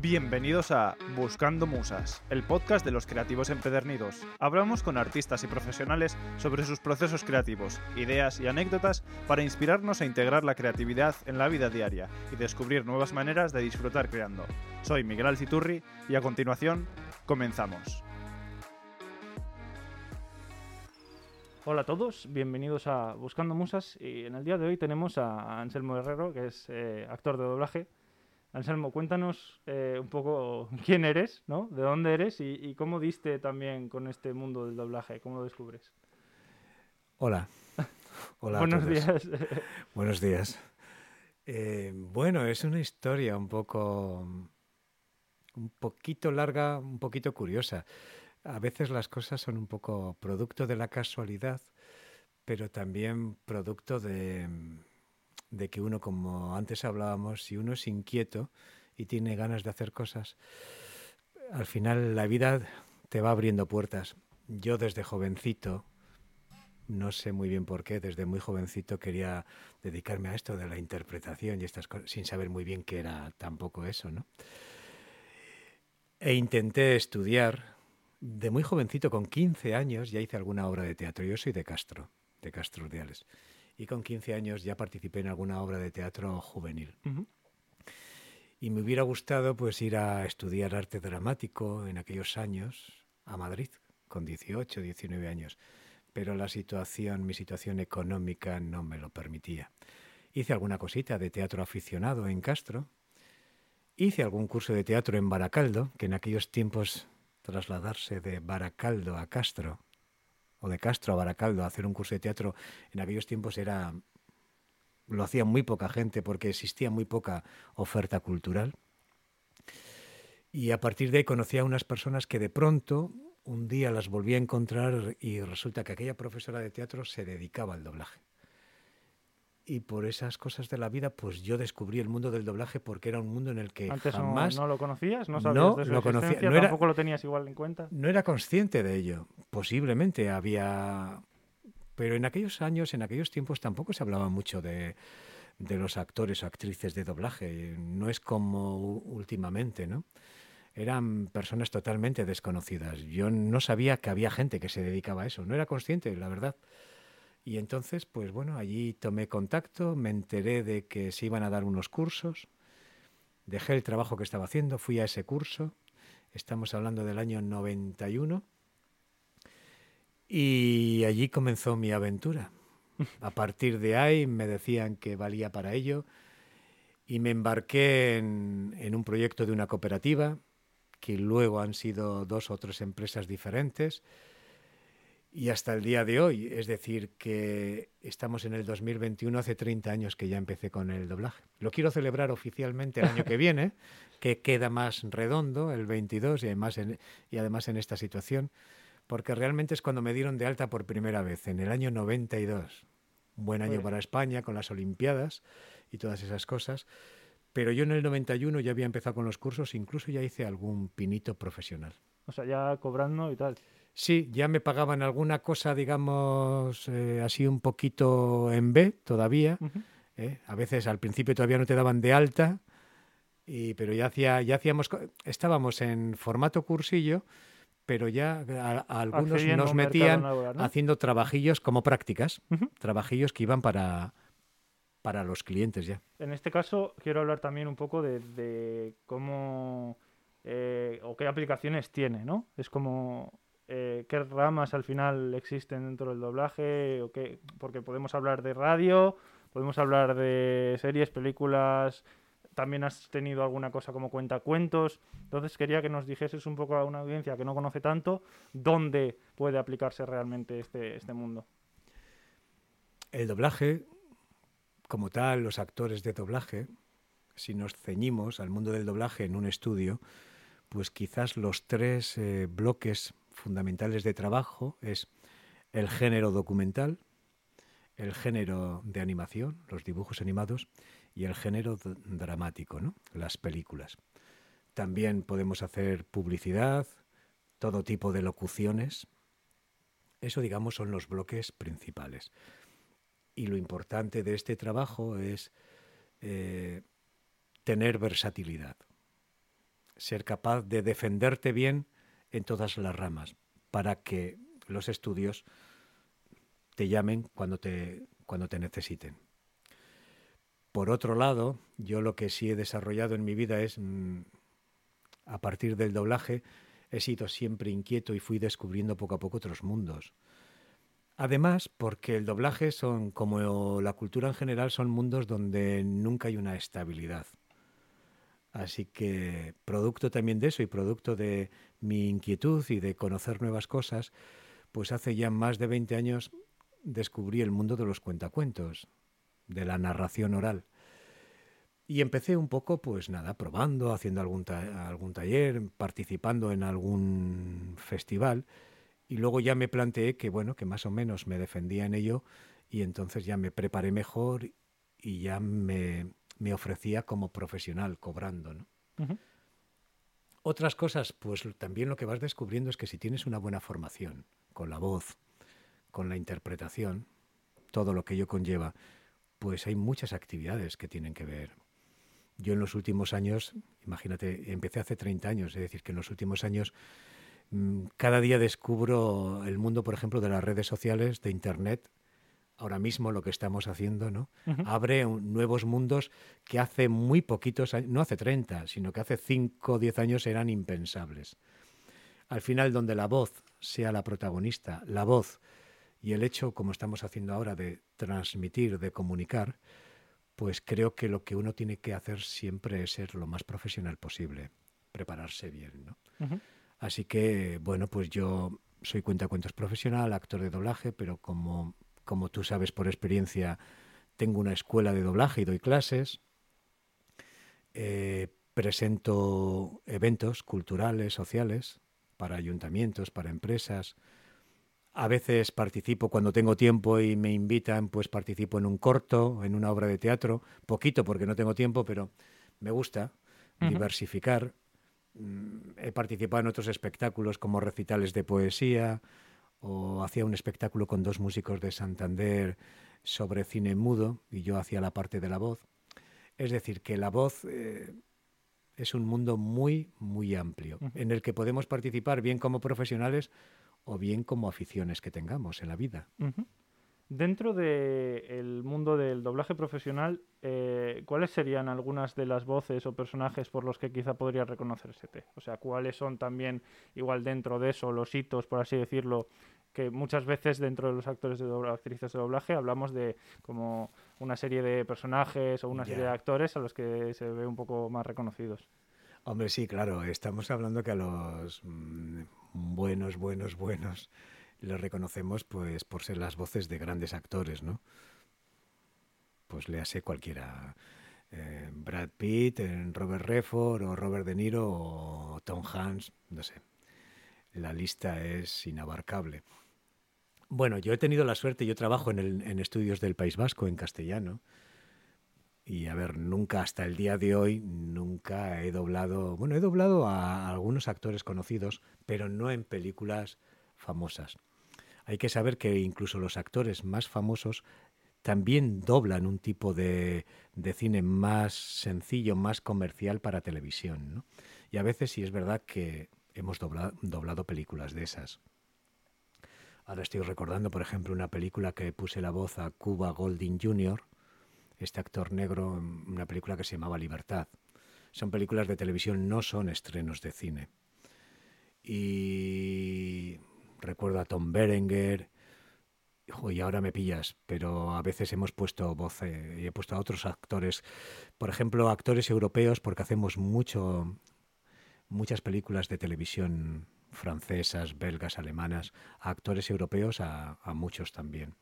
Bienvenidos a Buscando Musas, el podcast de los creativos empedernidos. Hablamos con artistas y profesionales sobre sus procesos creativos, ideas y anécdotas para inspirarnos a integrar la creatividad en la vida diaria y descubrir nuevas maneras de disfrutar creando. Soy Miguel Alciturri y a continuación comenzamos. Hola a todos, bienvenidos a Buscando Musas y en el día de hoy tenemos a Anselmo Herrero, que es eh, actor de doblaje Anselmo, cuéntanos eh, un poco quién eres, ¿no? ¿De dónde eres y, cómo diste también con este mundo del doblaje? ¿Cómo lo descubres? Hola. Hola. Buenos días. Buenos días. Eh, bueno, es una historia un poco, un poquito larga, un poquito curiosa. A veces las cosas son un poco producto de la casualidad, pero también producto de, de que uno, como antes hablábamos, si uno es inquieto y tiene ganas de hacer cosas, al final la vida te va abriendo puertas. Yo desde jovencito, no sé muy bien por qué, desde muy jovencito quería dedicarme a esto de la interpretación y estas cosas, sin saber muy bien qué era tampoco eso, ¿no? E intenté estudiar, de muy jovencito, con 15 años, ya hice alguna obra de teatro. Yo soy de Castro, de Castro Urdiales y con 15 años ya participé en alguna obra de teatro juvenil. Y me hubiera gustado pues ir a estudiar arte dramático en aquellos años a Madrid, con 18, 19 años. Pero la situación, mi situación económica no me lo permitía. Hice alguna cosita de teatro aficionado en Castro. Hice algún curso de teatro en Baracaldo, que en aquellos tiempos trasladarse de Baracaldo a Castro o de Castro a Baracaldo a hacer un curso de teatro en aquellos tiempos era lo hacía muy poca gente porque existía muy poca oferta cultural. Y a partir de ahí conocí a unas personas que de pronto un día las volví a encontrar y resulta que aquella profesora de teatro se dedicaba al doblaje y por esas cosas de la vida, pues yo descubrí el mundo del doblaje porque era un mundo en el que Antes jamás... No, lo conocías? ¿No sabías de su lo conocía. No ¿Tampoco lo tenías igual en cuenta? No era consciente de ello. Posiblemente había... Pero en aquellos años, en aquellos tiempos, tampoco se hablaba mucho de, de los actores o actrices de doblaje. No es como últimamente, ¿no? Eran personas totalmente desconocidas. Yo no sabía que había gente que se dedicaba a eso. No era consciente, la verdad. Y entonces, pues bueno, allí tomé contacto, me enteré de que se iban a dar unos cursos, dejé el trabajo que estaba haciendo, fui a ese curso, estamos hablando del año 91, y allí comenzó mi aventura. A partir de ahí me decían que valía para ello y me embarqué en, en un proyecto de una cooperativa, que luego han sido dos o tres empresas diferentes y hasta el día de hoy. Es decir, que estamos en el 2021, hace 30 años que ya empecé con el doblaje. Lo quiero celebrar oficialmente el año que viene, que queda más redondo, el 22, y además en, y además en esta situación, porque realmente es cuando me dieron de alta por primera vez, en el año 92. buen año para España, con las Olimpiadas y todas esas cosas. Pero yo en el 91 ya había empezado con los cursos, incluso ya hice algún pinito profesional. O sea, ya cobrando y tal. Sí, ya me pagaban alguna cosa, digamos, eh, así un poquito en B todavía. ¿eh? A veces al principio todavía no te daban de alta, y, pero ya, hacía, ya hacíamos, estábamos en formato cursillo, pero ya algunos nos metían haciendo trabajillos como prácticas, trabajillos que iban para, para los clientes ya. En este caso quiero hablar también un poco de, cómo eh, o qué aplicaciones tiene, ¿no? Es como eh, qué ramas al final existen dentro del doblaje, o qué, porque podemos hablar de radio, podemos hablar de series, películas, también has tenido alguna cosa como cuentacuentos, entonces quería que nos dijeses un poco a una audiencia que no conoce tanto, dónde puede aplicarse realmente este, este mundo. El doblaje, como tal, los actores de doblaje, si nos ceñimos al mundo del doblaje en un estudio, pues quizás los tres eh, bloques fundamentales de trabajo es el género documental, el género de animación, los dibujos animados, y el género dramático, ¿no? las películas. También podemos hacer publicidad, todo tipo de locuciones. Eso, digamos, son los bloques principales. Y lo importante de este trabajo es eh, tener versatilidad. ser capaz de defenderte bien en todas las ramas para que los estudios te llamen cuando te, cuando te necesiten. Por otro lado, yo lo que sí he desarrollado en mi vida es, mm, a partir del doblaje, he sido siempre inquieto y fui descubriendo poco a poco otros mundos. Además, porque el doblaje son, como la cultura en general, son mundos donde nunca hay una estabilidad. Así que, producto también de eso y producto de mi inquietud y de conocer nuevas cosas, pues hace ya más de 20 años descubrí el mundo de los cuentacuentos, de la narración oral. Y empecé un poco, pues nada, probando, haciendo algún, algún taller, participando en algún festival. Y luego ya me planteé que, bueno, que más o menos me defendía en ello y entonces ya me preparé mejor y ya me, me ofrecía como profesional, cobrando. ¿no? Otras cosas, pues también lo que vas descubriendo es que si tienes una buena formación con la voz, con la interpretación, todo lo que ello conlleva, pues hay muchas actividades que tienen que ver. Yo en los últimos años, imagínate, empecé hace 30 años, es decir, que en los últimos años mm, cada día descubro el mundo, por ejemplo, de las redes sociales, de Internet, ahora mismo lo que estamos haciendo, ¿no? Abre nuevos mundos que hace muy poquitos años, no hace 30, sino que hace 5 o 10 años eran impensables. Al final, donde la voz sea la protagonista, la voz y el hecho, como estamos haciendo ahora, de transmitir, de comunicar, pues creo que lo que uno tiene que hacer siempre es ser lo más profesional posible, prepararse bien, ¿no? Así que, bueno, pues yo soy cuentacuentos profesional, actor de doblaje, pero como como tú sabes por experiencia, tengo una escuela de doblaje y doy clases. Eh, presento eventos culturales, sociales, para ayuntamientos, para empresas. A veces participo cuando tengo tiempo y me invitan, pues participo en un corto, en una obra de teatro, poquito porque no tengo tiempo, pero me gusta diversificar. Mm, he participado en otros espectáculos como recitales de poesía, o hacía un espectáculo con dos músicos de Santander sobre cine mudo y yo hacía la parte de la voz. Es decir, que la voz eh, es un mundo muy, muy amplio, en el que podemos participar bien como profesionales o bien como aficiones que tengamos en la vida. Dentro del mundo del doblaje profesional, eh, ¿cuáles serían algunas de las voces o personajes por los que quizá podría reconocerse? O sea, ¿cuáles son también, igual dentro de eso, los hitos, por así decirlo, que muchas veces dentro de los actores de doblaje, actrices de doblaje hablamos de como una serie de personajes o una serie de actores a los que se ve un poco más reconocidos? Hombre, sí, claro, estamos hablando que a los mm, buenos, buenos, buenos les reconocemos pues por ser las voces de grandes actores, ¿no? Pues le hace cualquiera. Eh, Brad Pitt, Robert Redford o Robert De Niro o Tom Hanks, no sé. La lista es inabarcable. Bueno, yo he tenido la suerte, yo trabajo en estudios del País Vasco en castellano. Y a ver, nunca hasta el día de hoy, nunca he doblado, bueno, he doblado a algunos actores conocidos, pero no en películas famosas. Hay que saber que incluso los actores más famosos también doblan un tipo de, cine más sencillo, más comercial para televisión. Y a veces sí es verdad que hemos doblado, películas de esas. Ahora estoy recordando, por ejemplo, una película que puse la voz a Cuba Golding Jr., este actor negro, una película que se llamaba Libertad. Son películas de televisión, no son estrenos de cine. Y recuerdo a Tom Berenger, y ahora me pillas, pero a veces hemos puesto voz y he puesto a otros actores, por ejemplo, actores europeos, porque hacemos mucho, muchas películas de televisión francesas, belgas, alemanas, a actores europeos, a, muchos también.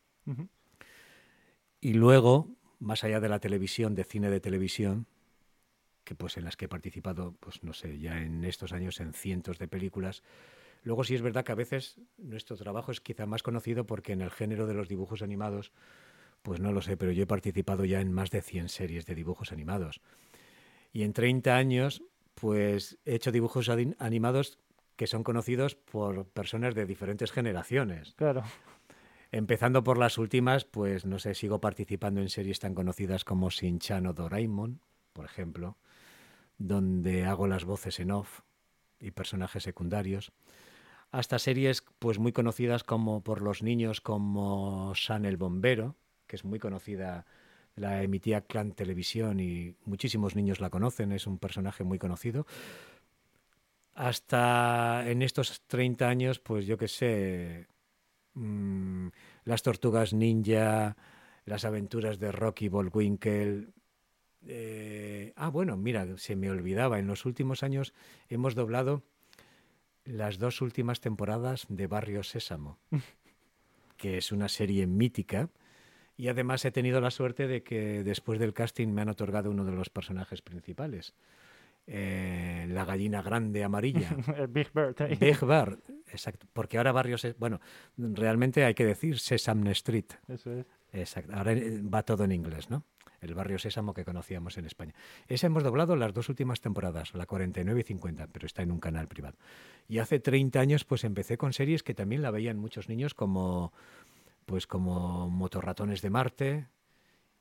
Y luego, más allá de la televisión, de cine de televisión, que pues en las que he participado, pues no sé, ya en estos años en cientos de películas, Luego sí es verdad que a veces nuestro trabajo es quizá más conocido porque en el género de los dibujos animados, pues no lo sé, pero yo he participado ya en más de 100 series de dibujos animados. Y en 30 años, pues he hecho dibujos animados que son conocidos por personas de diferentes generaciones. Claro. Empezando por las últimas, pues no sé, sigo participando en series tan conocidas como Shin-Chan o Doraemon, por ejemplo donde hago las voces en off y personajes secundarios, hasta series pues muy conocidas como por los niños como San el Bombero, que es muy conocida, la emitía Clan Televisión y muchísimos niños la conocen, es un personaje muy conocido. Hasta en estos 30 años, pues yo qué sé, mm, las tortugas ninja, las aventuras de Rocky Bullwinkle. Eh, ah, bueno, mira, se me olvidaba, en los últimos años hemos doblado las dos últimas temporadas de Barrio Sésamo, que es una serie mítica. Y además he tenido la suerte de que después del casting me han otorgado uno de los personajes principales. Eh, la gallina grande amarilla. Big Bird. Big Bird, exacto. Porque ahora Barrio Sésamo, bueno, realmente hay que decir Sesame Street. Eso es. Exacto. Ahora eh, va todo en inglés, ¿no? El barrio Sésamo que conocíamos en España. Ese hemos doblado las dos últimas temporadas, la 49 y 50, pero está en un canal privado. Y hace 30 años pues empecé con series que también la veían muchos niños como pues como Motorratones de Marte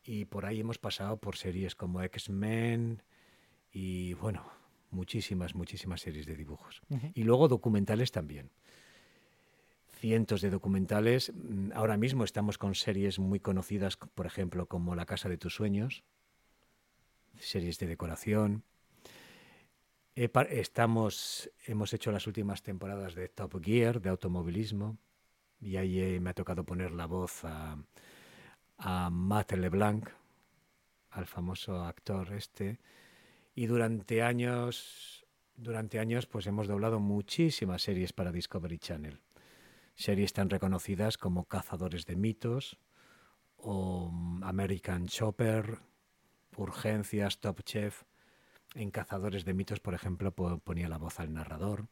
y por ahí hemos pasado por series como X-Men y bueno, muchísimas, muchísimas series de dibujos. Y luego documentales también cientos de documentales. Mm, ahora mismo estamos con series muy conocidas, por ejemplo, como La Casa de tus Sueños, series de decoración. Estamos, hemos hecho las últimas temporadas de Top Gear, de automovilismo, y ahí eh, me ha tocado poner la voz a, a Matt LeBlanc, al famoso actor este. Y durante años, durante años, pues hemos doblado muchísimas series para Discovery Channel series tan reconocidas como Cazadores de Mitos o mm, American Chopper, Urgencias, Top Chef. En Cazadores de Mitos, por ejemplo, ponía la voz al narrador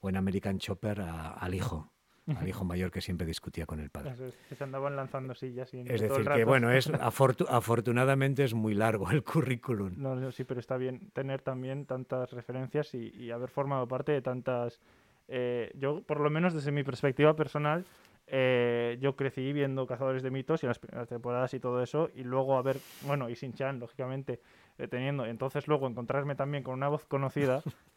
o en American Chopper al hijo, al hijo mayor que siempre discutía con el padre. se andaban lanzando sillas. Y es decir, que bueno, es afortunadamente es muy largo el currículum. No, sí, pero está bien tener también tantas referencias y haber formado parte de tantas eh, yo, por lo menos desde mi perspectiva personal, eh, yo crecí viendo Cazadores de Mitos y las primeras temporadas y todo eso, y luego a ver, bueno, y Sin Chan, lógicamente, eh, teniendo. Entonces, luego encontrarme también con una voz conocida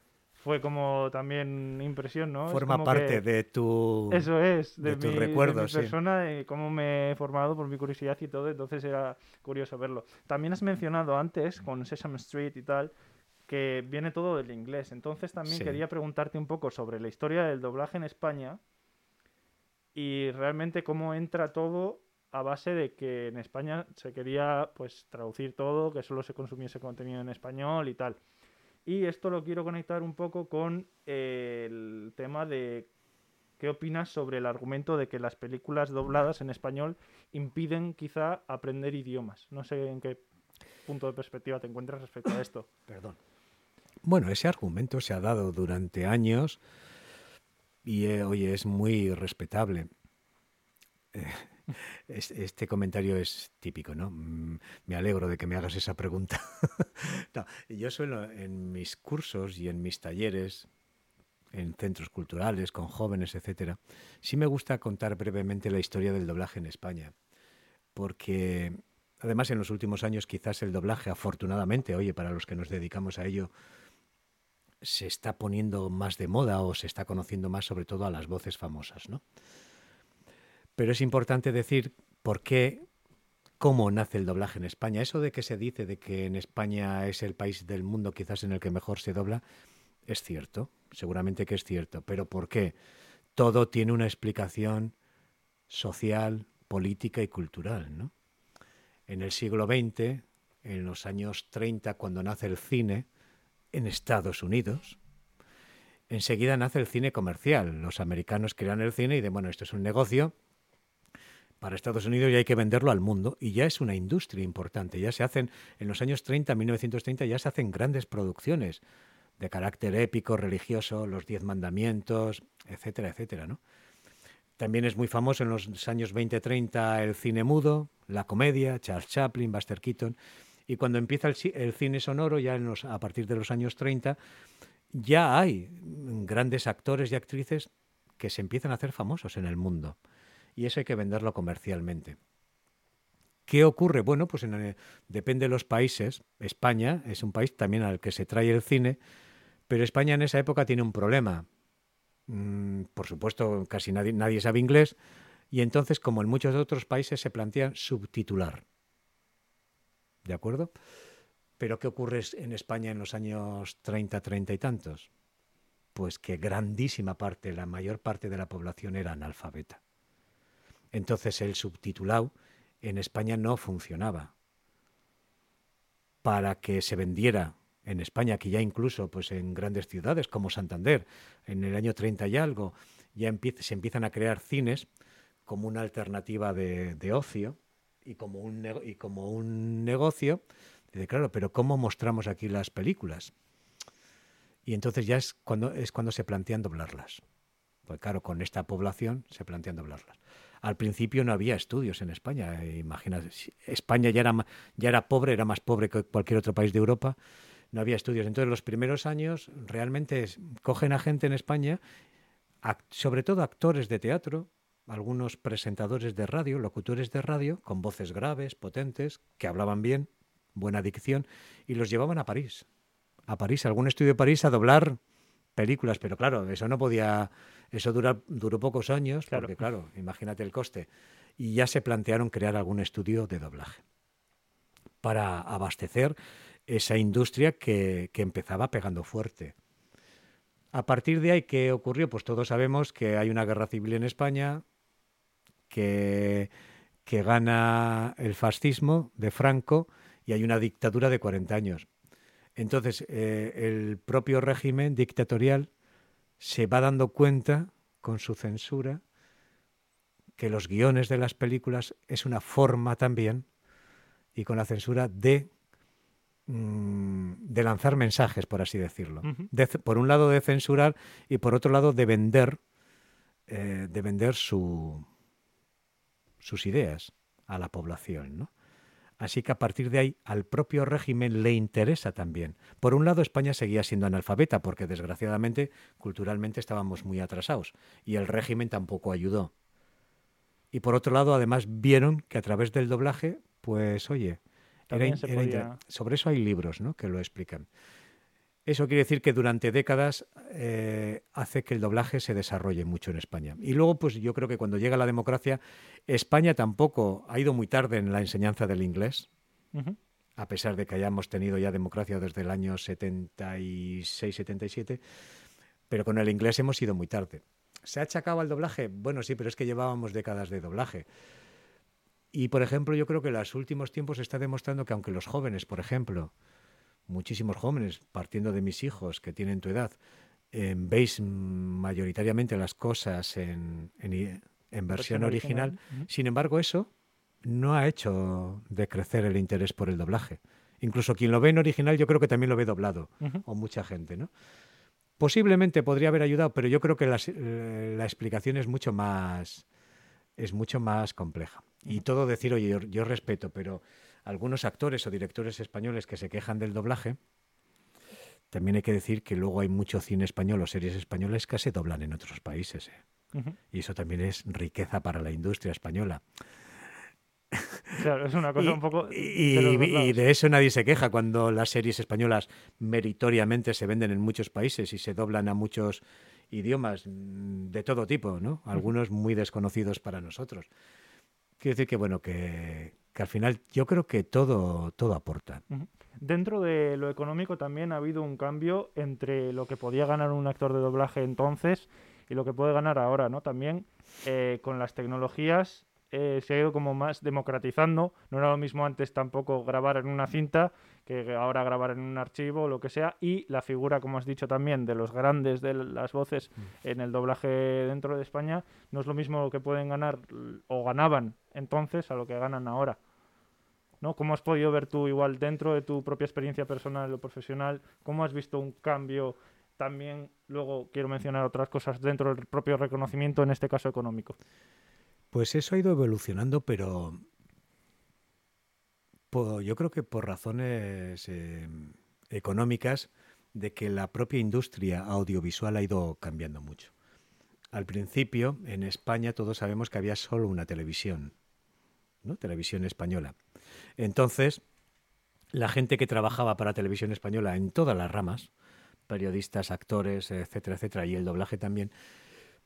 fue como también impresión, ¿no? Forma parte de tu. Eso es, de, tu recuerdo, mi persona y cómo me he formado por mi curiosidad y todo, entonces era curioso verlo. También has mencionado antes, con Sesame Street y tal, que viene todo del inglés. Entonces también quería preguntarte un poco sobre la historia del doblaje en España y realmente cómo entra todo a base de que en España se quería pues traducir todo, que solo se consumiese contenido en español y tal. Y esto lo quiero conectar un poco con el tema de qué opinas sobre el argumento de que las películas dobladas en español impiden quizá aprender idiomas. No sé en qué punto de perspectiva te encuentras respecto a esto. Perdón. Bueno, ese argumento se ha dado durante años y eh, oye, es muy respetable. Eh, este comentario es típico, ¿no? Mm, me alegro de que me hagas esa pregunta. yo suelo en mis cursos y en mis talleres, en centros culturales, con jóvenes, etcétera, sí me gusta contar brevemente la historia del doblaje en España, porque además en los últimos años quizás el doblaje, afortunadamente, oye, para los que nos dedicamos a ello, se está poniendo más de moda o se está conociendo más sobre todo a las voces famosas, ¿no? Pero es importante decir por qué, cómo nace el doblaje en España. Eso de que se dice de que en España es el país del mundo quizás en el que mejor se dobla, es cierto, seguramente que es cierto, pero ¿por qué? Todo tiene una explicación social, política y cultural, ¿no? En el siglo XX, en los años 30, cuando nace el cine, en Estados Unidos, enseguida nace el cine comercial. Los americanos crean el cine y de bueno, esto es un negocio para Estados Unidos y hay que venderlo al mundo. Y ya es una industria importante. Ya se hacen, en los años 30, 1930, ya se hacen grandes producciones de carácter épico, religioso, los Diez Mandamientos, etcétera, etcétera, ¿no? También es muy famoso en los años 20-30 el cine mudo, la comedia, Charles Chaplin, Buster Keaton. Y cuando empieza el, cine sonoro, ya a partir de los años 30, ya hay grandes actores y actrices que se empiezan a hacer famosos en el mundo. Y eso hay que venderlo comercialmente. ¿Qué ocurre? Bueno, pues en, depende de los países. España es un país también al que se trae el cine, pero España en esa época tiene un problema. Mm, por supuesto, casi nadie, nadie sabe inglés, y entonces, como en muchos otros países, se plantean subtitular. ¿De acuerdo? Pero ¿qué ocurre en España en los años 30, 30 y tantos? Pues que grandísima parte, la mayor parte de la población era analfabeta. Entonces el subtitulado en España no funcionaba. Para que se vendiera en España, que ya incluso pues en grandes ciudades como Santander, en el año 30 y algo, ya se empiezan a crear cines como una alternativa de, ocio y como, un, y como un negocio. Dice, claro, pero ¿cómo mostramos aquí las películas? Y entonces ya es cuando, es cuando se plantean doblarlas. Pues claro, con esta población se plantean doblarlas. Al principio no había estudios en España. Imagínate, España ya era, ya era pobre, era más pobre que cualquier otro país de Europa. No había estudios. Entonces, los primeros años realmente cogen a gente en España, sobre todo actores de teatro, algunos presentadores de radio, locutores de radio, con voces graves, potentes, que hablaban bien, buena dicción, y los llevaban a París. A París, a algún estudio de París, a doblar películas, pero claro, eso no podía, eso dura, duró pocos años, porque claro, imagínate el coste. Y ya se plantearon crear algún estudio de doblaje para abastecer esa industria que, que empezaba pegando fuerte. A partir de ahí, ¿qué ocurrió? Pues todos sabemos que hay una guerra civil en España, que, que gana el fascismo de Franco y hay una dictadura de 40 años. Entonces, eh, el propio régimen dictatorial se va dando cuenta con su censura que los guiones de las películas es una forma también, y con la censura, de, mm, de lanzar mensajes, por así decirlo. por un lado de censurar y por otro lado de vender, eh, de vender su, sus ideas a la población. ¿no? Así que a partir de ahí al propio régimen le interesa también. Por un lado, España seguía siendo analfabeta porque desgraciadamente culturalmente estábamos muy atrasados y el régimen tampoco ayudó. Y por otro lado, además vieron que a través del doblaje, pues oye, sobre eso hay libros ¿no? que lo explican. Eso quiere decir que durante décadas eh, hace que el doblaje se desarrolle mucho en España. Y luego, pues yo creo que cuando llega la democracia, España tampoco ha ido muy tarde en la enseñanza del inglés, a pesar de que hayamos tenido ya democracia desde el año 76-77, pero con el inglés hemos ido muy tarde. ¿Se ha achacado al doblaje? Bueno, sí, pero es que llevábamos décadas de doblaje. Y, por ejemplo, yo creo que en los últimos tiempos se está demostrando que aunque los jóvenes, por ejemplo, muchísimos jóvenes, partiendo de mis hijos que tienen tu edad, eh, veis mayoritariamente las cosas en, versión original. Sin embargo, eso no ha hecho decrecer el interés por el doblaje. Incluso quien lo ve en original yo creo que también lo ve doblado, o mucha gente, ¿no? Posiblemente podría haber ayudado, pero yo creo que eh, la explicación es mucho más es mucho más compleja. Y todo decir, oye, yo respeto, pero algunos actores o directores españoles que se quejan del doblaje, también hay que decir que luego hay mucho cine español o series españolas que se doblan en otros países. ¿eh? Y eso también es riqueza para la industria española. Claro, es una cosa un poco. Y de, y de, eso nadie se queja cuando las series españolas meritoriamente se venden en muchos países y se doblan a muchos idiomas mm, de todo tipo, ¿no? Algunos muy desconocidos para nosotros. Quiero decir que, bueno, que, que al final yo creo que todo, todo aporta. Dentro de lo económico también ha habido un cambio entre lo que podía ganar un actor de doblaje entonces y lo que puede ganar ahora, ¿no? También eh, con las tecnologías eh, se ha ido como más democratizando. No era lo mismo antes tampoco grabar en una cinta que ahora grabar en un archivo o lo que sea. Y la figura, como has dicho también, de los grandes de las voces mm. en el doblaje dentro de España, no es lo mismo que pueden ganar o ganaban entonces a lo que ganan ahora. ¿no? ¿Cómo has podido ver tú igual dentro de tu propia experiencia personal o profesional? ¿Cómo has visto un cambio? También luego quiero mencionar otras cosas dentro del propio reconocimiento, en este caso económico. Pues eso ha ido evolucionando, pero yo creo que por razones em, económicas de que la propia industria audiovisual ha ido cambiando mucho. Al principio, en España todos sabemos que había solo una televisión, ¿no? Televisión española. Entonces, la gente que trabajaba para televisión española en todas las ramas, periodistas, actores, etcétera, etcétera, y el doblaje también,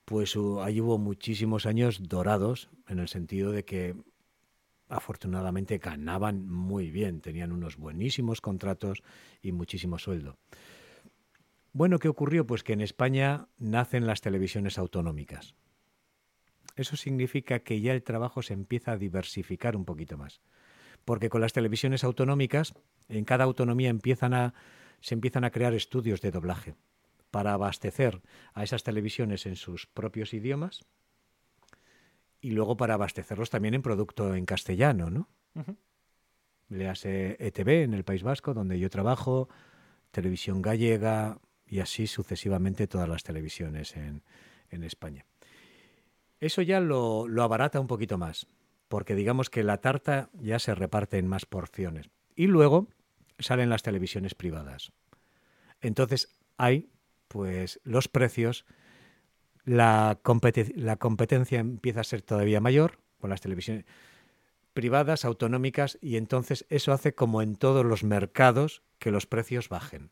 pues ahí hubo muchísimos años dorados, en el sentido de que afortunadamente ganaban muy bien, tenían unos buenísimos contratos y muchísimo sueldo. Bueno, ¿qué ocurrió? Pues que en España nacen las televisiones autonómicas. Eso significa que ya el trabajo se empieza a diversificar un poquito más. Porque con las televisiones autonómicas, en cada autonomía se empiezan a crear estudios de doblaje para abastecer a esas televisiones en sus propios idiomas y luego para abastecerlos también en producto en castellano, ¿no? Le hace ETV en el País Vasco, donde yo trabajo, Televisión Gallega y así sucesivamente todas las televisiones en, España. Eso ya lo, lo abarata un poquito más, porque digamos que la tarta ya se reparte en más porciones. Y luego salen las televisiones privadas. Entonces hay, pues, los precios la, la competencia empieza a ser todavía mayor con las televisiones privadas, autonómicas, y entonces eso hace como en todos los mercados que los precios bajen.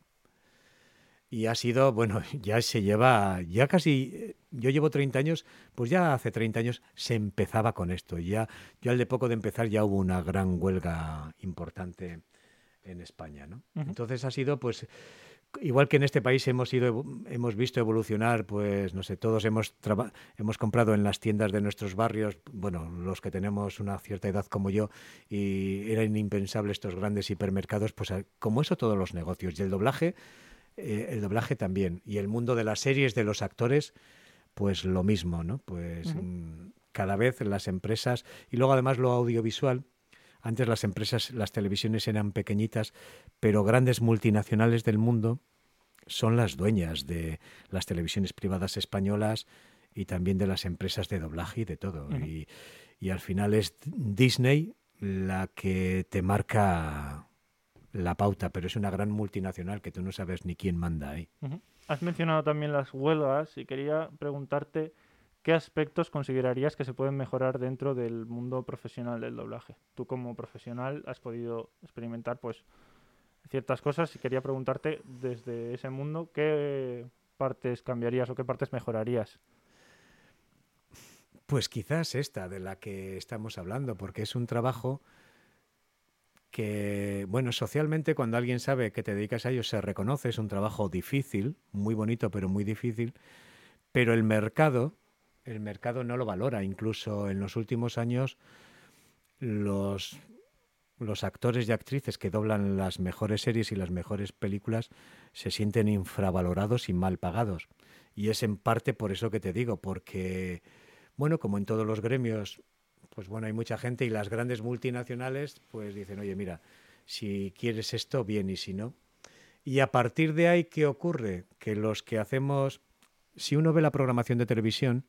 Y ha sido, bueno, ya se lleva, ya casi, yo llevo 30 años, pues ya hace 30 años se empezaba con esto. Ya, al de poco de empezar ya hubo una gran huelga importante en España, ¿no? Entonces ha sido, pues, igual que en este país hemos ido hemos visto evolucionar pues no sé todos hemos hemos comprado en las tiendas de nuestros barrios bueno los que tenemos una cierta edad como yo y eran impensables estos grandes hipermercados pues como eso todos los negocios. Y el doblaje eh, el doblaje también. Y el mundo de las series de los actores pues lo mismo no pues mm, cada vez las empresas y luego además lo audiovisual antes las empresas, las televisiones eran pequeñitas, pero grandes multinacionales del mundo son las dueñas de las televisiones privadas españolas y también de las empresas de doblaje y de todo. y, al final es Disney la que te marca la pauta, pero es una gran multinacional que tú no sabes ni quién manda ahí. Has mencionado también las huelgas y quería preguntarte ¿qué aspectos considerarías que se pueden mejorar dentro del mundo profesional del doblaje? Tú como profesional has podido experimentar pues ciertas cosas y quería preguntarte desde ese mundo qué partes cambiarías o qué partes mejorarías. Pues quizás esta de la que estamos hablando, porque es un trabajo que, bueno, socialmente cuando alguien sabe que te dedicas a ello se reconoce, es un trabajo difícil, muy bonito, pero muy difícil, pero el mercado el mercado no lo valora. Incluso en los últimos años los, actores y actrices que doblan las mejores series y las mejores películas se sienten infravalorados y mal pagados. Y es en parte por eso que te digo, porque, bueno, como en todos los gremios, pues bueno, hay mucha gente y las grandes multinacionales pues dicen, oye, mira, si quieres esto, bien, y si no. Y a partir de ahí, ¿qué ocurre? Que los que hacemos, si uno ve la programación de televisión,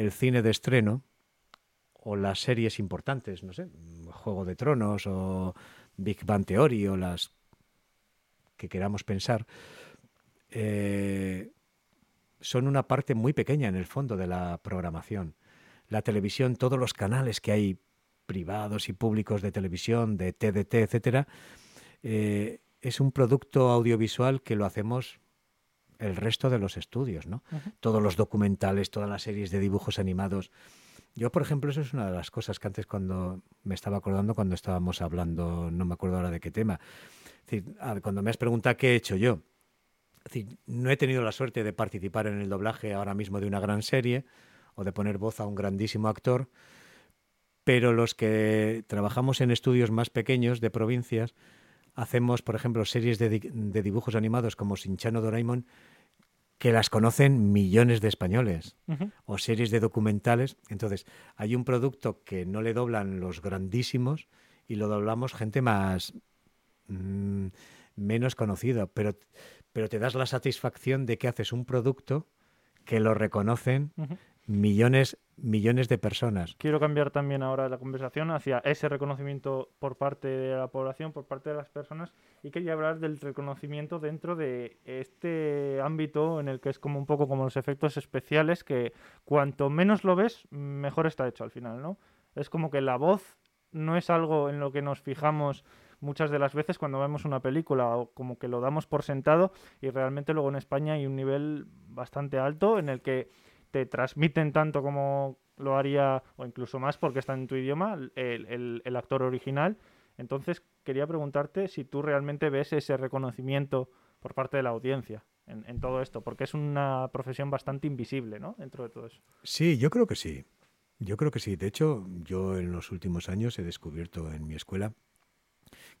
el cine de estreno o las series importantes, no sé, Juego de Tronos o Big Bang Theory o las que queramos pensar, eh, son una parte muy pequeña en el fondo de la programación. La televisión, todos los canales que hay privados y públicos de televisión, de TDT, etcétera, eh, es un producto audiovisual que lo hacemos el resto de los estudios, ¿no? Todos los documentales, todas las series de dibujos animados. Yo, por ejemplo, eso es una de las cosas que antes cuando me estaba acordando cuando estábamos hablando, no me acuerdo ahora de qué tema. cuando me has preguntado qué he hecho yo, no he tenido la suerte de participar en el doblaje ahora mismo de una gran serie o de poner voz a un grandísimo actor, pero los que trabajamos en estudios más pequeños de provincias, hacemos, por ejemplo, series de, dibujos animados como Shinchano Doraemon, que las conocen millones de españoles, o series de documentales. Entonces, hay un producto que no le doblan los grandísimos y lo doblamos gente más mm, menos conocida, pero, pero te das la satisfacción de que haces un producto que lo reconocen millones, millones de personas. Quiero cambiar también ahora la conversación hacia ese reconocimiento por parte de la población, por parte de las personas, y quería hablar del reconocimiento dentro de este ámbito en el que es como un poco como los efectos especiales, que cuanto menos lo ves, mejor está hecho al final, ¿no? Es como que la voz no es algo en lo que nos fijamos muchas de las veces cuando vemos una película o como que lo damos por sentado y realmente luego en España hay un nivel bastante alto en el que te transmiten tanto como lo haría o incluso más porque está en tu idioma el, el actor original. Entonces quería preguntarte si tú realmente ves ese reconocimiento por parte de la audiencia en, todo esto, porque es una profesión bastante invisible, ¿no? Dentro de todo eso. Sí, yo creo que sí. Yo creo que sí. De hecho, yo en los últimos años he descubierto en mi escuela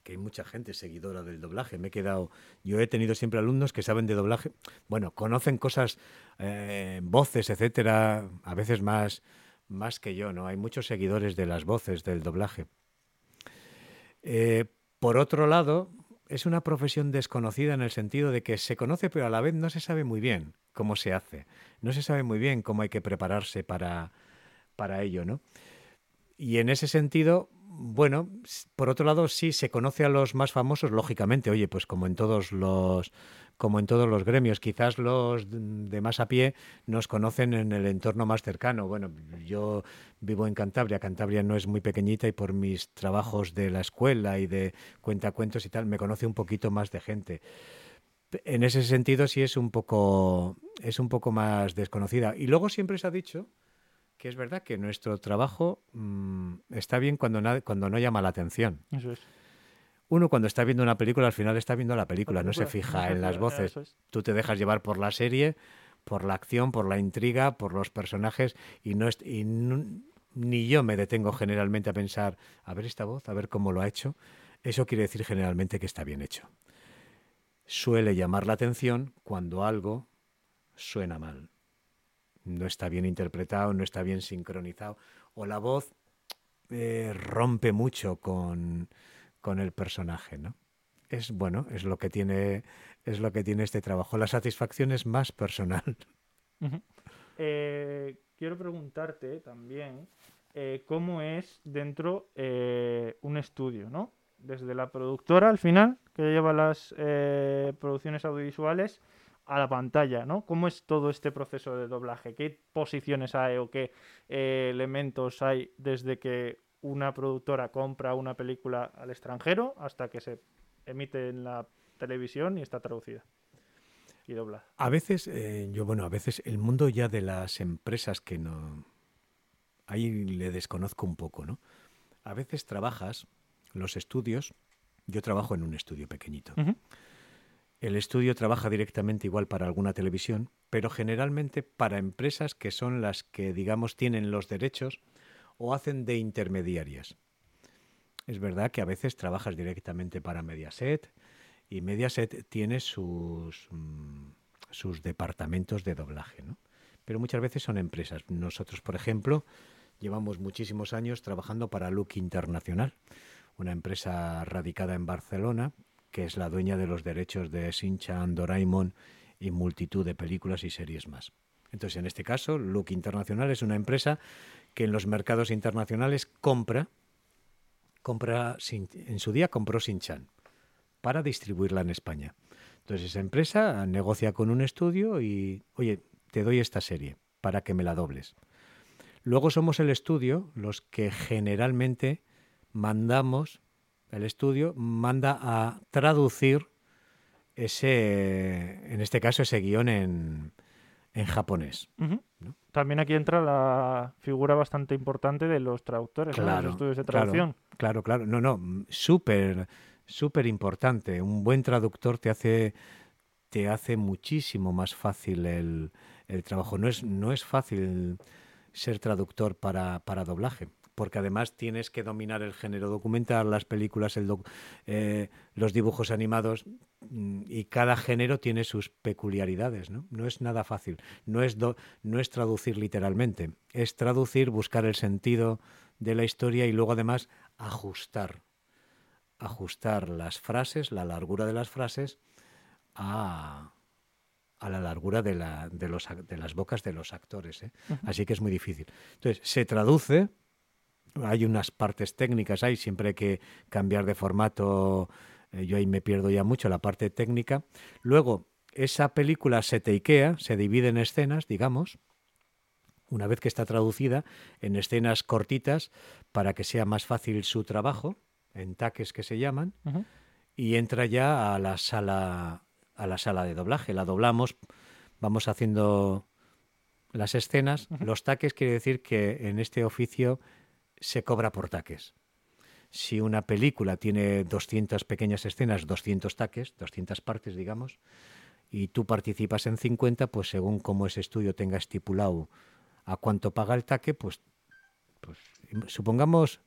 que hay mucha gente seguidora del doblaje. Me he quedado, yo he tenido siempre alumnos que saben de doblaje, bueno, conocen cosas, eh, voces, etcétera, a veces más, más que yo, ¿no? Hay muchos seguidores de las voces del doblaje. Eh, por otro lado, es una profesión desconocida en el sentido de que se conoce, pero a la vez no se sabe muy bien cómo se hace. No se sabe muy bien cómo hay que prepararse para, para ello, ¿no? Y en ese sentido, bueno, por otro lado, sí se conoce a los más famosos, lógicamente, oye, pues como en todos los como en todos los gremios, quizás los de más a pie nos conocen en el entorno más cercano. Bueno, yo vivo en Cantabria, Cantabria no es muy pequeñita y por mis trabajos de la escuela y de cuentacuentos y tal, me conoce un poquito más de gente. En ese sentido sí es un poco es un poco más desconocida. Y luego siempre se ha dicho que es verdad que nuestro trabajo mm, está bien cuando, cuando no llama la atención. Eso es. Uno cuando está viendo una película, al final está viendo la película, no se fija en las voces. Tú te dejas llevar por la serie, por la acción, por la intriga, por los personajes y no y ni yo me detengo generalmente a pensar, a ver esta voz, a ver cómo lo ha hecho. Eso quiere decir generalmente que está bien hecho. Suele llamar la atención cuando algo suena mal no está bien interpretado, no está bien sincronizado, o la voz eh, rompe mucho con, el personaje, ¿no? Es bueno, es lo que tiene, es lo que tiene este trabajo. La satisfacción es más personal. Eh, quiero preguntarte también eh, cómo es dentro un estudio, ¿no? Desde la productora al final, que lleva las producciones audiovisuales, a la pantalla, ¿no? ¿Cómo es todo este proceso de doblaje? ¿Qué posiciones hay o qué eh, elementos hay desde que una productora compra una película al extranjero hasta que se emite en la televisión y está traducida? Y dobla. A veces, eh, yo bueno, a veces el mundo ya de las empresas que no... Ahí le desconozco un poco, ¿no? A veces trabajas, los estudios, yo trabajo en un estudio pequeñito. El estudio trabaja directamente igual para alguna televisión, pero generalmente para empresas que son las que, digamos, tienen los derechos o hacen de intermediarias. Es verdad que a veces trabajas directamente para Mediaset y Mediaset tiene sus, mm, sus departamentos de doblaje, ¿no? Pero muchas veces son empresas. Nosotros, por ejemplo, llevamos muchísimos años trabajando para Look Internacional, una empresa radicada en Barcelona que es la dueña de los derechos de Shin-Chan, Doraemon y multitud de películas y series más. Entonces, en este caso, Look Internacional es una empresa que en los mercados internacionales compra, compra en su día compró Shin-Chan para distribuirla en España. Entonces, esa empresa negocia con un estudio y, oye, te doy esta serie para que me la dobles. Luego somos el estudio los que generalmente mandamos el estudio manda a traducir ese, en este caso, ese guion en, en japonés. También aquí entra la figura bastante importante de los traductores, claro, los estudios de traducción. Claro, claro, No, no, súper, súper importante. Un buen traductor te hace, te hace muchísimo más fácil el, el trabajo. No es, no es fácil ser traductor para, para doblaje porque además tienes que dominar el género documental, las películas, el eh, los dibujos animados, mm, y cada género tiene sus peculiaridades, ¿no? No es nada fácil, no es, no es traducir literalmente, es traducir, buscar el sentido de la historia y luego además ajustar, ajustar las frases, la largura de las frases a, a la largura de, la, de, los, de, las bocas de los actores. ¿eh? Así que es muy difícil. Entonces, se traduce hay unas partes técnicas, hay siempre hay que cambiar de formato, eh, yo ahí me pierdo ya mucho la parte técnica. Luego, esa película se teikea, se divide en escenas, digamos. una vez que está traducida en escenas cortitas para que sea más fácil su trabajo, en taques que se llaman, y entra ya a la sala a la sala de doblaje. La doblamos, vamos haciendo las escenas. Los taques quiere decir que en este oficio se cobra por taques. Si una película tiene 200 pequeñas escenas, 200 taques, 200 partes, digamos, y tú participas en 50, pues según como ese estudio tenga estipulado a cuánto paga el taque, pues, pues supongamos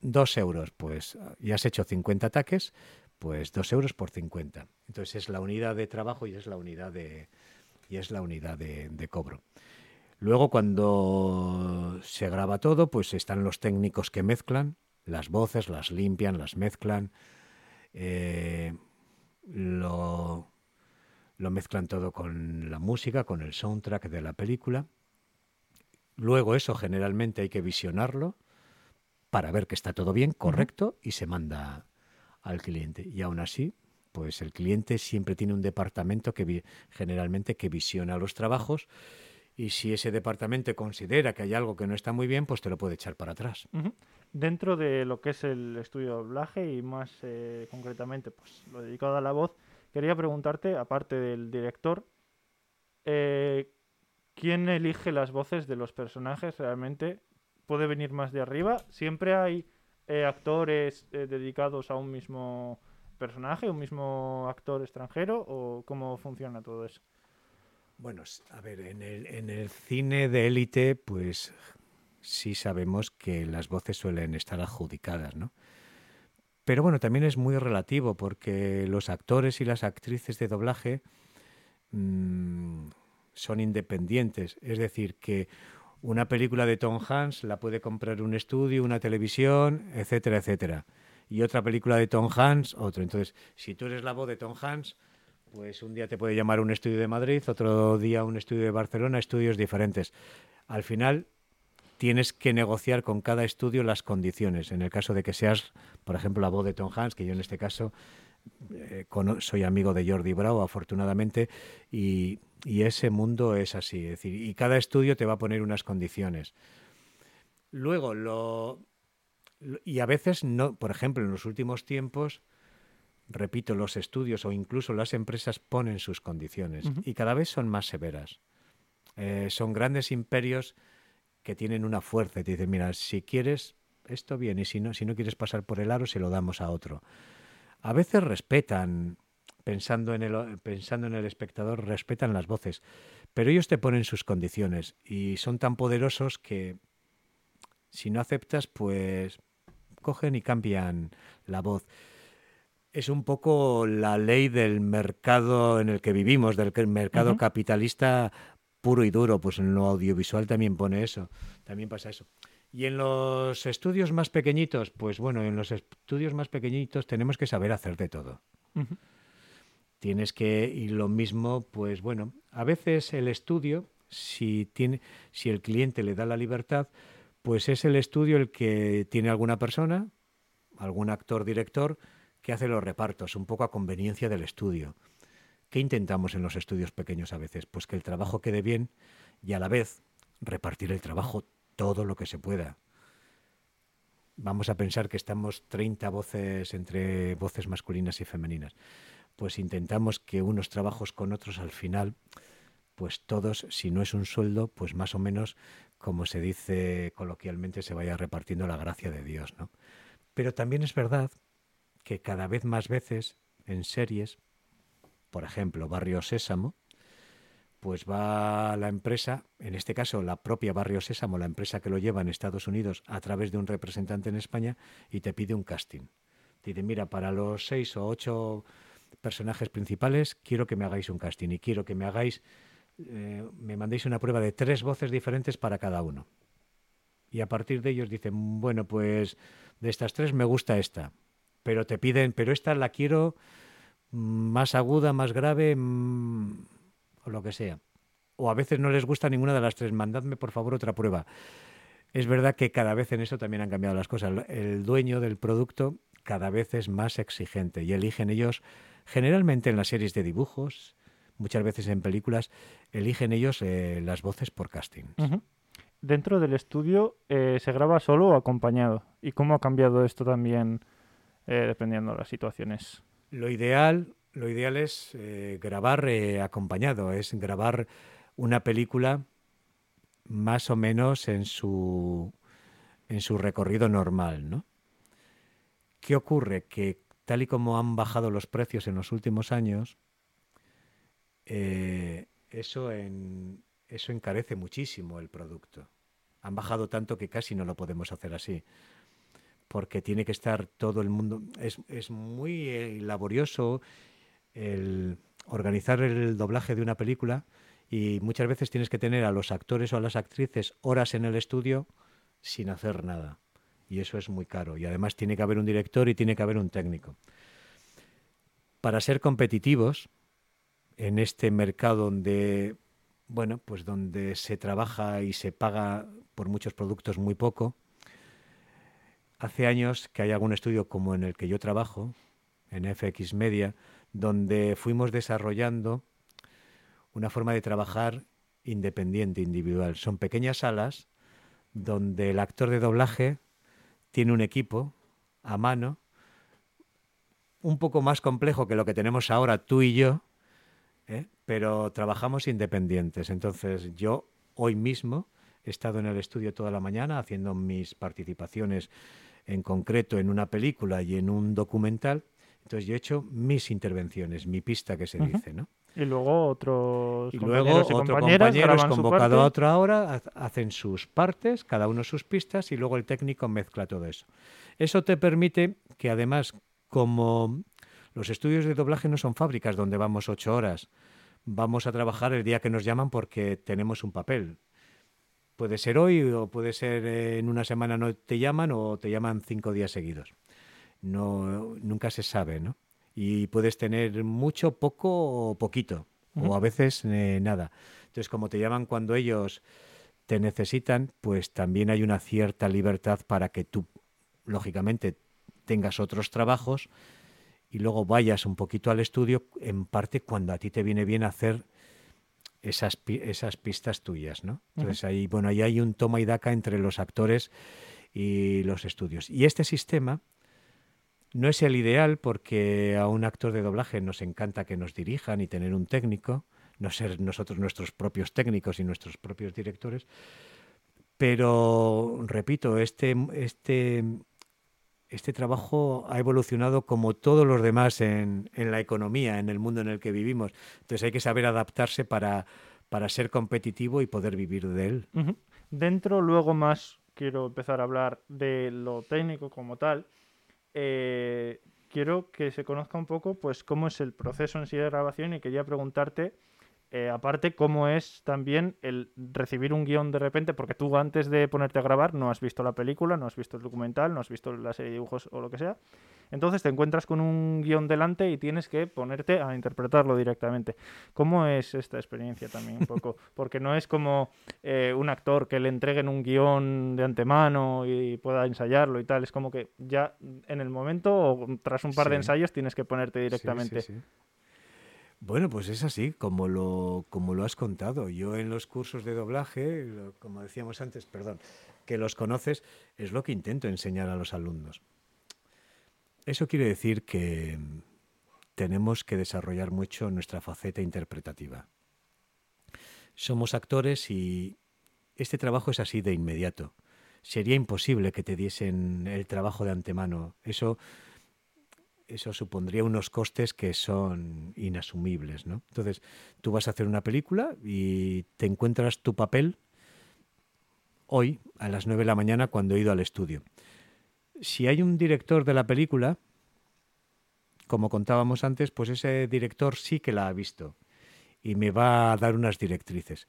dos euros, pues ya has hecho 50 taques, pues dos euros por 50. Entonces es la unidad de trabajo y es la unidad de, y es la unidad de, cobro. Luego cuando se graba todo, pues están los técnicos que mezclan las voces, las limpian, las mezclan. Eh, lo, lo mezclan todo con la música, con el soundtrack de la película. Luego eso generalmente hay que visionarlo para ver que está todo bien, correcto, y se manda al cliente. Y aún así, pues el cliente siempre tiene un departamento que generalmente que visiona los trabajos y si ese departamento considera que hay algo que no está muy bien, pues te lo puede echar para atrás. Dentro de lo que es el estudio de doblaje y más eh, concretamente pues lo dedicado a la voz, quería preguntarte, aparte del director, eh, ¿quién elige las voces de los personajes realmente? ¿Puede venir más de arriba? ¿Siempre hay eh, actores eh, dedicados a un mismo personaje, un mismo actor extranjero o cómo funciona todo eso? Bueno, a ver, en el, en el cine de élite, pues sí sabemos que las voces suelen estar adjudicadas, ¿no? Pero bueno, también es muy relativo porque los actores y las actrices de doblaje mmm, son independientes. Es decir, que una película de Tom Hanks la puede comprar un estudio, una televisión, etcétera, etcétera. Y otra película de Tom Hanks, otro. Entonces, si tú eres la voz de Tom Hanks, pues un día te puede llamar un estudio de Madrid, otro día un estudio de Barcelona, estudios diferentes. Al final tienes que negociar con cada estudio las condiciones. En el caso de que seas, por ejemplo, la voz de Tom Hanks, que yo en este caso eh, soy amigo de Jordi Brau, afortunadamente, y, ese mundo es así. Es decir, y cada estudio te va a poner unas condiciones. Luego, lo, y a veces no, por ejemplo, en los últimos tiempos, repito, los estudios o incluso las empresas ponen sus condiciones y cada vez son más severas. Eh, son grandes imperios que tienen una fuerza y te dicen, mira, si quieres esto bien y si no, si no quieres pasar por el aro, se lo damos a otro a veces respetan, pensando en, el, pensando en el espectador, respetan las voces, pero ellos te ponen sus condiciones y son tan poderosos que si no aceptas, pues cogen y cambian la voz. Es un poco la ley del mercado en el que vivimos, del mercado capitalista puro y duro, pues en lo audiovisual también pone eso, también pasa eso. Y en los estudios más pequeñitos, pues bueno, en los estudios más pequeñitos tenemos que saber hacer de todo. Tienes que, y lo mismo, pues bueno, a veces el estudio, si, tiene, si el cliente le da la libertad, pues es el estudio el que tiene alguna persona, algún actor, director, que hace los repartos, un poco a conveniencia del estudio. ¿Qué intentamos en los estudios pequeños a veces? Pues que el trabajo quede bien y a la vez repartir el trabajo todo lo que se pueda. Vamos a pensar que estamos 30 voces entre voces masculinas y femeninas. Pues intentamos que unos trabajos con otros al final, pues todos, si no es un sueldo, pues más o menos, como se dice coloquialmente, se vaya repartiendo la gracia de Dios, ¿no? Pero también es verdad que cada vez más veces en series, por ejemplo, Barrio Sésamo, pues va la empresa, en este caso la propia Barrio Sésamo, la empresa que lo lleva en Estados Unidos a través de un representante en España y te pide un casting. Te dice, mira, para los seis o ocho personajes principales quiero que me hagáis un casting y quiero que me hagáis, eh, me mandéis una prueba de tres voces diferentes para cada uno. Y a partir de ellos dicen, bueno, pues de estas tres me gusta esta, pero te piden, pero esta la quiero más aguda, más grave, mm, o lo que sea. O a veces no les gusta ninguna de las tres. Mandadme, por favor, otra prueba. Es verdad que cada vez en eso también han cambiado las cosas. El dueño del producto cada vez es más exigente y eligen ellos, generalmente en las series de dibujos, muchas veces en películas, eligen ellos eh, las voces por casting. Dentro del estudio, eh, ¿se graba solo o acompañado? ¿Y cómo ha cambiado esto también eh, dependiendo de las situaciones? Lo ideal, lo ideal es grabar acompañado, es grabar una película más o menos en su, en su recorrido normal, ¿no? ¿Qué ocurre? Que tal y como han bajado los precios en los últimos años, eh, eso, eso encarece muchísimo el producto. Han bajado tanto que casi no lo podemos hacer así. Porque tiene que estar todo el mundo. Es, muy eh, laborioso el organizar el doblaje de una película y muchas veces tienes que tener a los actores o a las actrices horas en el estudio sin hacer nada. Y eso es muy caro. Y además tiene que haber un director y tiene que haber un técnico. Para ser competitivos en este mercado donde, bueno, pues donde se trabaja y se paga por muchos productos muy poco, hace años que hay algún estudio como en el que yo trabajo, en FX Media, donde fuimos desarrollando una forma de trabajar independiente, individual. Son pequeñas salas donde el actor de doblaje tiene un equipo a mano, un poco más complejo que lo que tenemos ahora tú y yo, ¿eh? pero trabajamos independientes. Entonces yo hoy mismo he estado en el estudio toda la mañana haciendo mis participaciones en concreto en una película y en un documental. Entonces yo he hecho mis intervenciones, mi pista que se dice, ¿no? Y luego otros y luego otro compañero es convocado a otra hora, hacen sus partes, cada uno sus pistas y luego el técnico mezcla todo eso. Eso te permite que además, como los estudios de doblaje no son fábricas donde vamos ocho horas, vamos a trabajar el día que nos llaman porque tenemos un papel. Puede ser hoy o puede ser en una semana no te llaman o te llaman cinco días seguidos. No, nunca se sabe, ¿no? y puedes tener mucho, poco o poquito, o a veces eh, nada. Entonces, como te llaman cuando ellos te necesitan, pues también hay una cierta libertad para que tú, lógicamente, tengas otros trabajos y luego vayas un poquito al estudio, en parte cuando a ti te viene bien hacer esas, esas pistas tuyas, ¿no? Entonces ahí, bueno, ahí hay un toma y daca entre los actores y los estudios. Y este sistema no es el ideal porque a un actor de doblaje nos encanta que nos dirijan y tener un técnico, no ser nosotros nuestros propios técnicos y nuestros propios directores. Pero, repito, este, este, este trabajo ha evolucionado como todos los demás en, la economía, en el mundo en el que vivimos. Entonces hay que saber adaptarse para, para ser competitivo y poder vivir de él. Dentro, luego más, quiero empezar a hablar de lo técnico como tal eh, quiero que se conozca un poco pues cómo es el proceso en sí de grabación y quería preguntarte eh, aparte, cómo es también el recibir un guion de repente, porque tú antes de ponerte a grabar no has visto la película, no has visto el documental, no has visto la serie de dibujos o lo que sea. Entonces te encuentras con un guion delante y tienes que ponerte a interpretarlo directamente. ¿Cómo es esta experiencia también un poco? Porque no es como eh, un actor que le entreguen un guion de antemano y pueda ensayarlo y tal. Es como que ya en el momento o tras un par de ensayos tienes que ponerte directamente. Sí, bueno, pues es así, como lo, como lo has contado. Yo en los cursos de doblaje, como decíamos antes, perdón, que los conoces, es lo que intento enseñar a los alumnos. Eso quiere decir que tenemos que desarrollar mucho nuestra faceta interpretativa. Somos actores y este trabajo es así de inmediato. Sería imposible que te diesen el trabajo de antemano. Eso eso supondría unos costes que son inasumibles, ¿no? Entonces, tú vas a hacer una película y te encuentras tu papel hoy a las 9 de la mañana cuando he ido al estudio. Si hay un director de la película, como contábamos antes, pues ese director sí que la ha visto y me va a dar unas directrices.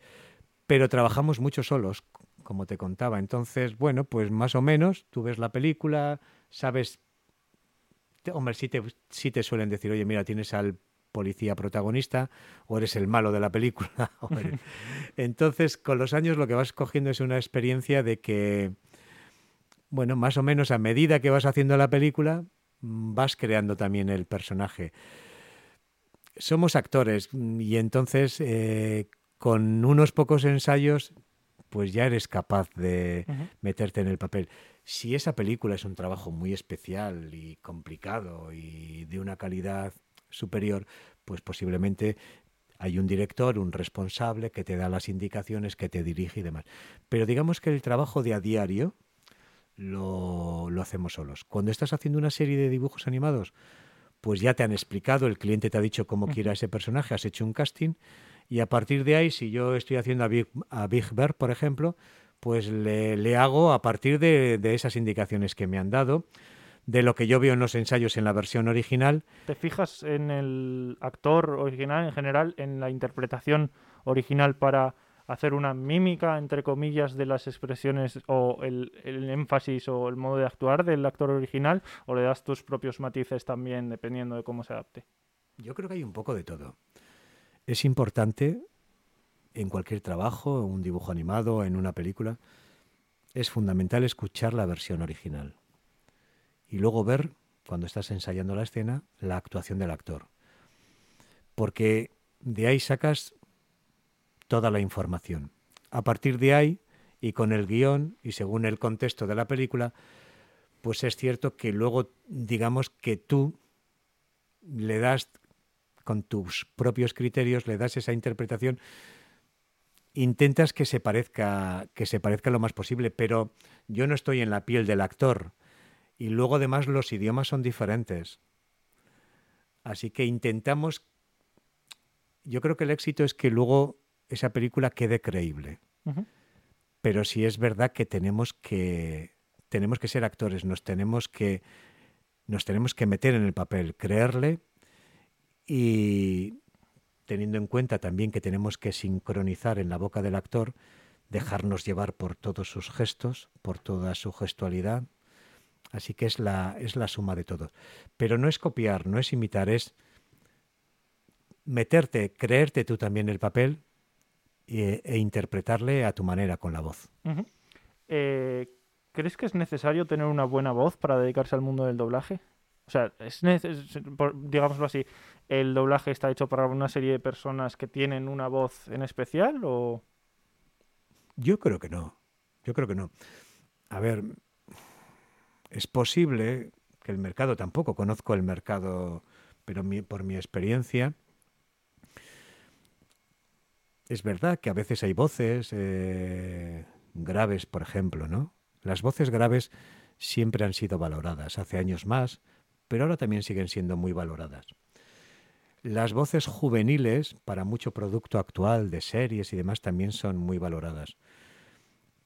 Pero trabajamos mucho solos, como te contaba. Entonces, bueno, pues más o menos tú ves la película, sabes hombre, sí te, te suelen decir, oye, mira, tienes al policía protagonista o eres el malo de la película. Entonces, con los años lo que vas cogiendo es una experiencia de que, bueno, más o menos a medida que vas haciendo la película, mm, vas creando también el personaje. somos actores y entonces eh, con unos pocos ensayos pues ya eres capaz de meterte en el papel. Si esa película es un trabajo muy especial y complicado y de una calidad superior, pues posiblemente hay un director, un responsable que te da las indicaciones, que te dirige y demás. Pero digamos que el trabajo de a diario lo, lo hacemos solos. Cuando estás haciendo una serie de dibujos animados, pues ya te han explicado, el cliente te ha dicho cómo quiere a ese personaje, has hecho un casting y a partir de ahí, si yo estoy haciendo a Big, a Big Bear, por ejemplo, pues le, hago a partir de, esas indicaciones que me han dado, de lo que yo veo en los ensayos en la versión original. ¿Te fijas en el actor original en general, en la interpretación original para hacer una mímica, entre comillas, de las expresiones o el, el, énfasis o el modo de actuar del actor original o le das tus propios matices también dependiendo de cómo se adapte? Yo creo que hay un poco de todo. Es importante en cualquier trabajo, un dibujo animado, en una película, es fundamental escuchar la versión original y luego ver, cuando estás ensayando la escena, la actuación del actor. Porque de ahí sacas toda la información. A partir de ahí, y con el guion, y según el contexto de la película, pues es cierto que luego, digamos que tú le das con tus propios criterios, le das esa interpretación, intentas que se parezca, que se parezca lo más posible, pero yo no estoy en la piel del actor. Y luego además los idiomas son diferentes. Así que intentamos, yo creo que el éxito es que luego esa película quede creíble. Pero sí es verdad que tenemos que tenemos que ser actores, nos tenemos que nos tenemos que meter en el papel, creerle y teniendo en cuenta también que tenemos que sincronizar en la boca del actor, dejarnos llevar por todos sus gestos, por toda su gestualidad. Así que es la, es la suma de todo. Pero no es copiar, no es imitar, es meterte, creerte tú también el papel e, e interpretarle a tu manera con la voz. Eh, ¿Crees que es necesario tener una buena voz para dedicarse al mundo del doblaje? O sea, es digámoslo así, ¿el doblaje está hecho para una serie de personas que tienen una voz en especial o...? Yo creo que no. Yo creo que no. A ver, es posible que el mercado, tampoco conozco el mercado, pero por mi experiencia, es verdad que a veces hay voces eh, graves, por ejemplo, ¿no? Las voces graves siempre han sido valoradas, hace años más, pero ahora también siguen siendo muy valoradas. Las voces juveniles, para mucho producto actual de series y demás, también son muy valoradas.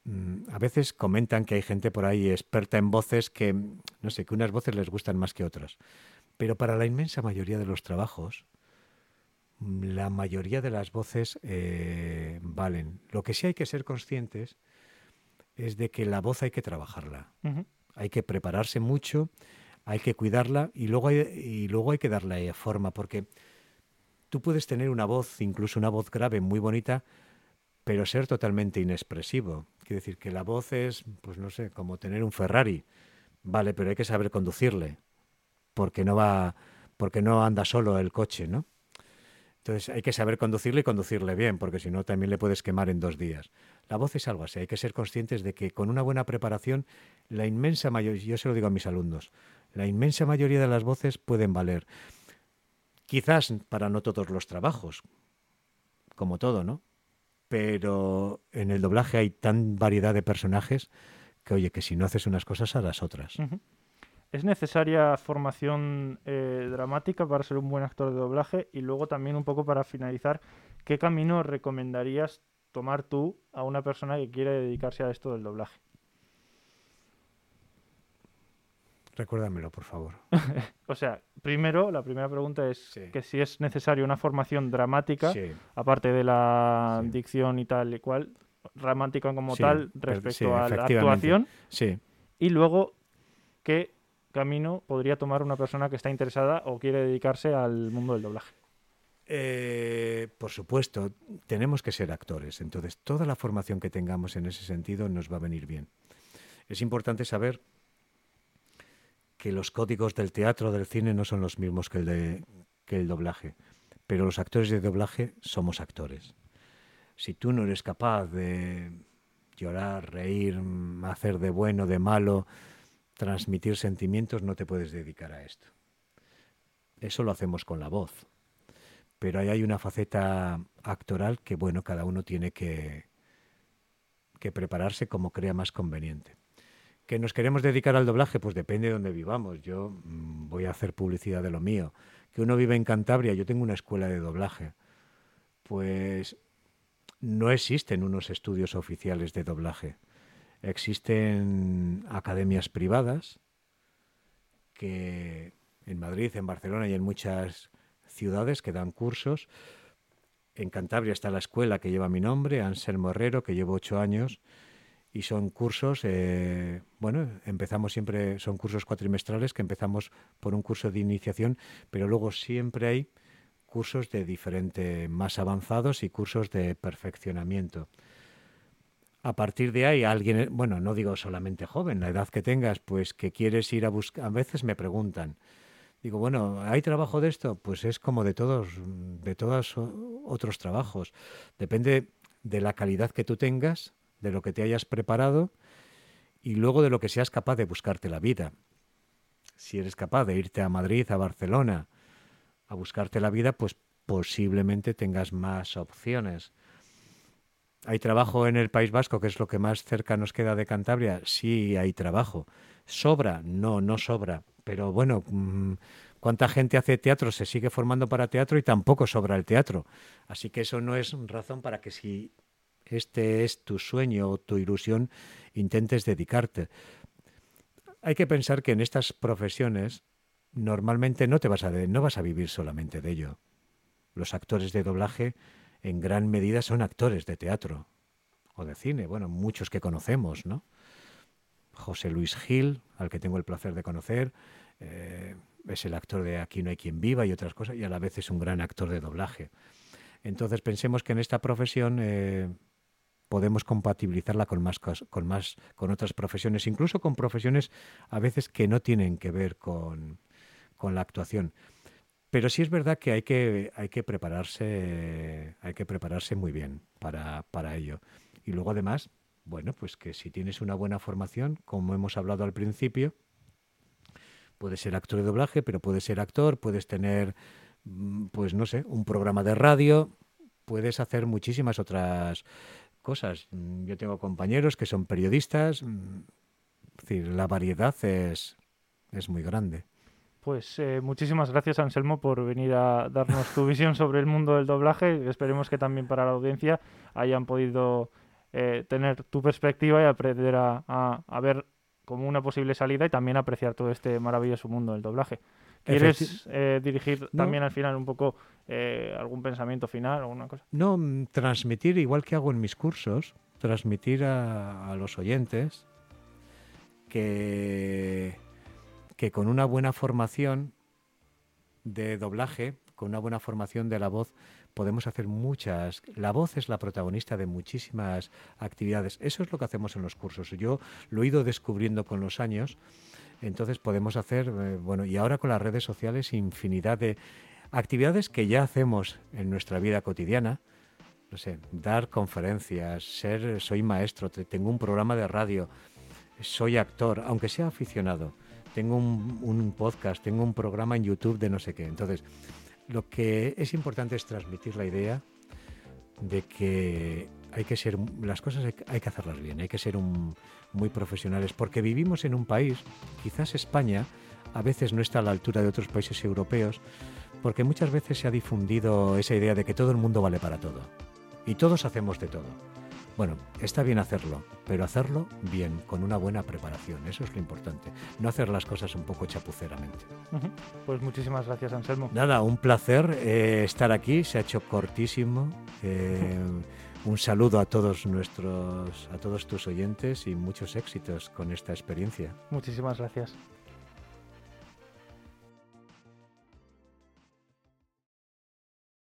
Mm, a veces comentan que hay gente por ahí experta en voces que, no sé, que unas voces les gustan más que otras. Pero para la inmensa mayoría de los trabajos, mm, la mayoría de las voces eh, valen. Lo que sí hay que ser conscientes es de que la voz hay que trabajarla. Hay que prepararse mucho hay que cuidarla y luego hay, y luego hay que darle forma, porque tú puedes tener una voz, incluso una voz grave muy bonita, pero ser totalmente inexpresivo. Quiere decir que la voz es, pues no sé, como tener un Ferrari. Vale, pero hay que saber conducirle, porque no va, porque no anda solo el coche, ¿no? Entonces hay que saber conducirle y conducirle bien, porque si no también le puedes quemar en dos días. La voz es algo así, hay que ser conscientes de que con una buena preparación, la inmensa mayoría, yo se lo digo a mis alumnos, la inmensa mayoría de las voces pueden valer. Quizás para no todos los trabajos, como todo, ¿no? Pero en el doblaje hay tan variedad de personajes que, oye, que si no haces unas cosas, harás otras. ¿Es necesaria formación eh, dramática para ser un buen actor de doblaje? Y luego también un poco para finalizar, ¿qué camino recomendarías tomar tú a una persona que quiere dedicarse a esto del doblaje? Recuérdamelo, por favor. o sea, primero, la primera pregunta es que si es necesaria una formación dramática, aparte de la dicción y tal y cual, dramática como tal, respecto a la actuación. Sí. Y luego, ¿qué camino podría tomar una persona que está interesada o quiere dedicarse al mundo del doblaje? Eh, por supuesto, tenemos que ser actores, entonces toda la formación que tengamos en ese sentido nos va a venir bien. Es importante saber que los códigos del teatro, del cine, no son los mismos que el, de, que el doblaje. pero los actores de doblaje somos actores. Si tú no eres capaz de llorar, reír, hacer de bueno, de malo, transmitir sentimientos, no te puedes dedicar a esto. Eso lo hacemos con la voz. Pero ahí hay una faceta actoral que, bueno, cada uno tiene que, que prepararse como crea más conveniente. ¿Que nos queremos dedicar al doblaje? Pues depende de donde vivamos. Yo mm, voy a hacer publicidad de lo mío. Que uno vive en Cantabria, yo tengo una escuela de doblaje. Pues no existen unos estudios oficiales de doblaje. Existen academias privadas que en Madrid, en Barcelona y en muchas ciudades que dan cursos. En Cantabria está la escuela que lleva mi nombre, Anselmo Herrero, que llevo ocho años, y son cursos, eh, bueno, empezamos siempre, son cursos cuatrimestrales que empezamos por un curso de iniciación, pero luego siempre hay cursos de diferente, más avanzados y cursos de perfeccionamiento. A partir de ahí, alguien, bueno, no digo solamente joven, la edad que tengas, pues que quieres ir a buscar, a veces me preguntan, digo, bueno, ¿hay trabajo de esto? Pues es como de todos, de todos otros trabajos. Depende de la calidad que tú tengas, de lo que te hayas preparado y luego de lo que seas capaz de buscarte la vida. Si eres capaz de irte a Madrid, a Barcelona, a buscarte la vida, pues posiblemente tengas más opciones. ¿Hay trabajo en el País Vasco, que es lo que más cerca nos queda de Cantabria? Sí, hay trabajo. ¿Sobra? No, no sobra. Pero bueno, mm, ¿cuánta gente hace teatro? Se sigue formando para teatro y tampoco sobra el teatro. Así que eso no es razón para que si este es tu sueño o tu ilusión, intentes dedicarte. Hay que pensar que en estas profesiones normalmente no te vas a no vas a vivir solamente de ello. Los actores de doblaje en gran medida son actores de teatro o de cine, bueno, muchos que conocemos, ¿no? José Luis Gil, al que tengo el placer de conocer, eh, es el actor de Aquí no hay quien viva y otras cosas, y a la vez es un gran actor de doblaje. Entonces pensemos que en esta profesión eh, podemos compatibilizarla con más, con más, con otras profesiones, incluso con profesiones a veces que no tienen que ver con, con la actuación. Pero sí es verdad que hay que, hay que prepararse, hay que prepararse muy bien para, para ello. Y luego además, bueno, pues que si tienes una buena formación, como hemos hablado al principio, puedes ser actor de doblaje, pero puedes ser actor, puedes tener, mm, pues no sé, un programa de radio, puedes hacer muchísimas otras cosas. Mm, yo tengo compañeros que son periodistas, mm, decir, la variedad es, es muy grande. Pues eh, muchísimas gracias Anselmo por venir a darnos tu visión sobre el mundo del doblaje. Esperemos que también para la audiencia hayan podido eh, tener tu perspectiva y aprender a, a, ver como una posible salida y también apreciar todo este maravilloso mundo del doblaje. ¿Quieres eh, dirigir también al final un poco eh, algún pensamiento final o alguna cosa? No, mm, transmitir, igual que hago en mis cursos, transmitir a, a los oyentes que, que con una buena formación de doblaje, con una buena formación de la voz, podemos hacer muchas. La voz es la protagonista de muchísimas actividades. Eso es lo que hacemos en los cursos. Yo lo he ido descubriendo con los años. Entonces podemos hacer, eh, bueno, y ahora con las redes sociales, infinidad de actividades que ya hacemos en nuestra vida cotidiana. No sé, dar conferencias, ser, soy maestro, tengo un programa de radio, soy actor, aunque sea aficionado, tengo un, un podcast, tengo un programa en YouTube de no sé qué. Entonces, lo que es importante es transmitir la idea de que hay que ser, las cosas hay, que hacerlas bien, hay que ser muy profesionales, porque vivimos en un país, quizás España, a veces no está a la altura de otros países europeos, porque muchas veces se ha difundido esa idea de que todo el mundo vale para todo, y todos hacemos de todo. Bueno, está bien hacerlo, pero hacerlo bien, con una buena preparación, eso es lo importante. No hacer las cosas un poco chapuceramente. Pues muchísimas gracias, Anselmo. Nada, un placer eh, estar aquí, se ha hecho cortísimo. Eh, un saludo a todos nuestros, a todos tus oyentes y muchos éxitos con esta experiencia. Muchísimas gracias.